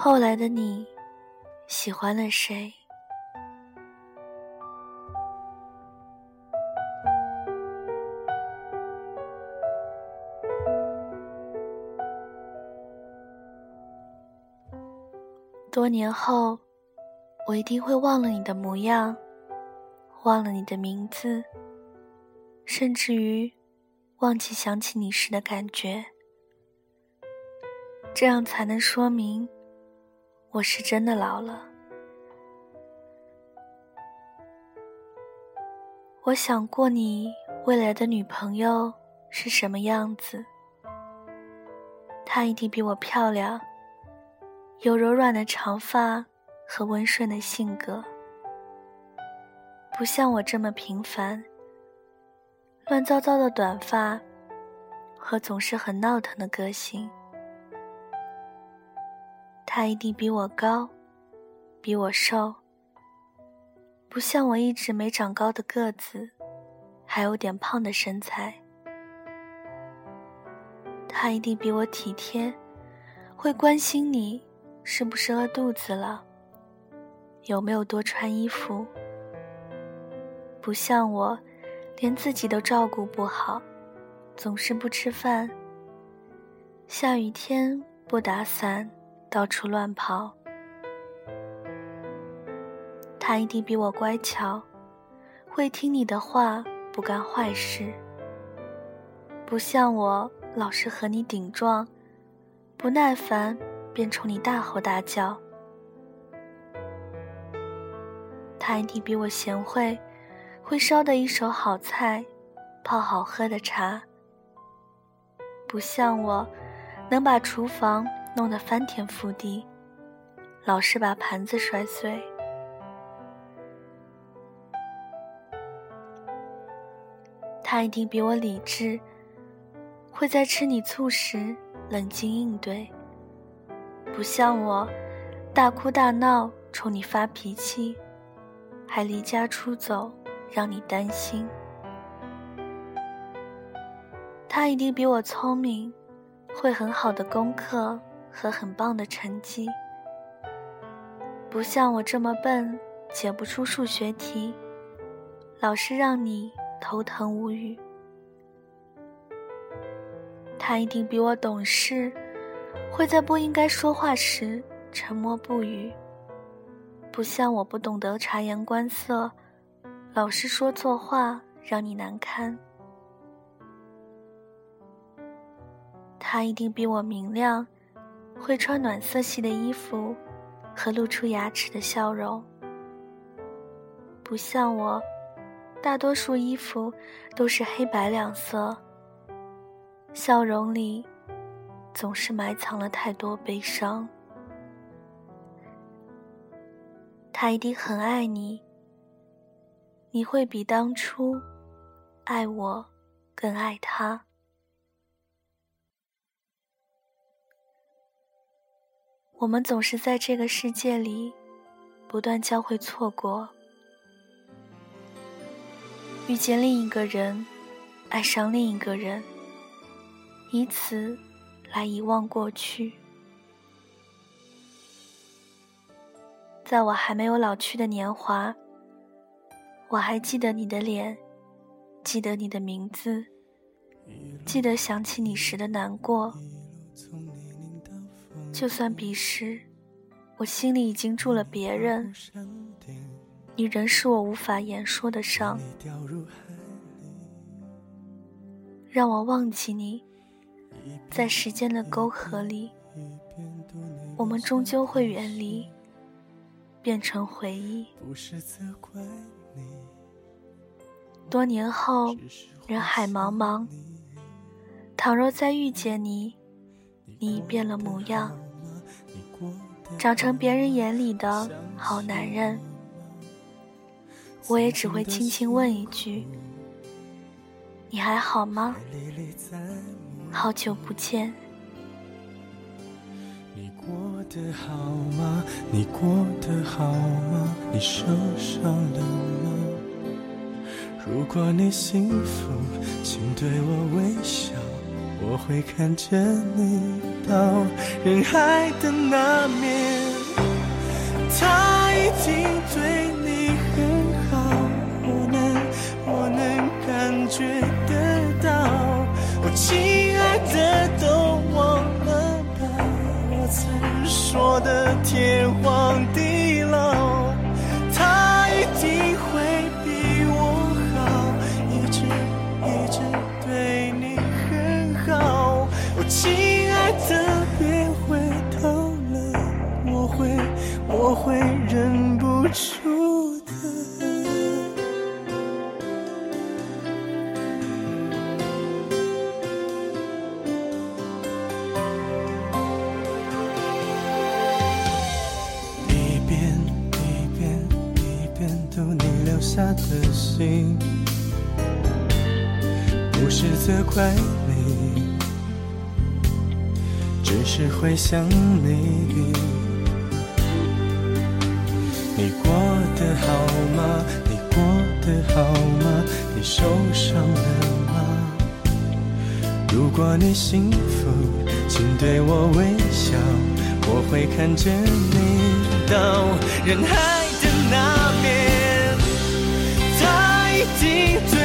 后来的你，喜欢了谁？多年后，我一定会忘了你的模样，忘了你的名字，甚至于忘记想起你时的感觉。这样才能说明我是真的老了。我想过你未来的女朋友是什么样子，她一定比我漂亮。有柔软的长发和温顺的性格，不像我这么平凡。乱糟糟的短发和总是很闹腾的个性，他一定比我高，比我瘦，不像我一直没长高的个子，还有点胖的身材。他一定比我体贴，会关心你。是不是饿肚子了？有没有多穿衣服？不像我，连自己都照顾不好，总是不吃饭。下雨天不打伞，到处乱跑。他一定比我乖巧，会听你的话，不干坏事。不像我，老是和你顶撞，不耐烦。便冲你大吼大叫。他一定比我贤惠，会烧得一手好菜，泡好喝的茶。不像我，能把厨房弄得翻天覆地，老是把盘子摔碎。他一定比我理智，会在吃你醋时冷静应对。不像我，大哭大闹，冲你发脾气，还离家出走，让你担心。他一定比我聪明，会很好的功课和很棒的成绩。不像我这么笨，解不出数学题，老是让你头疼无语。他一定比我懂事。会在不应该说话时沉默不语，不像我不懂得察言观色，老是说错话让你难堪。他一定比我明亮，会穿暖色系的衣服和露出牙齿的笑容，不像我，大多数衣服都是黑白两色，笑容里。总是埋藏了太多悲伤。他一定很爱你，你会比当初爱我更爱他。我们总是在这个世界里不断交汇错过，遇见另一个人，爱上另一个人，以此。来遗忘过去，在我还没有老去的年华，我还记得你的脸，记得你的名字，记得想起你时的难过。就算彼时我心里已经住了别人，你仍是我无法言说的伤，让我忘记你。在时间的沟壑里，我们终究会远离，变成回忆。多年后，人海茫茫，倘若再遇见你，你已变了模样，长成别人眼里的好男人，我也只会轻轻问一句：你还好吗？好久不见。你过得好吗？你过得好吗？你受伤了吗？如果你幸福，请对我微笑，我会看着你到人海的那面。你留下的信，不是责怪你，只是会想你。你过得好吗？你过得好吗？你受伤了吗？如果你幸福，请对我微笑，我会看着你到人海。已经。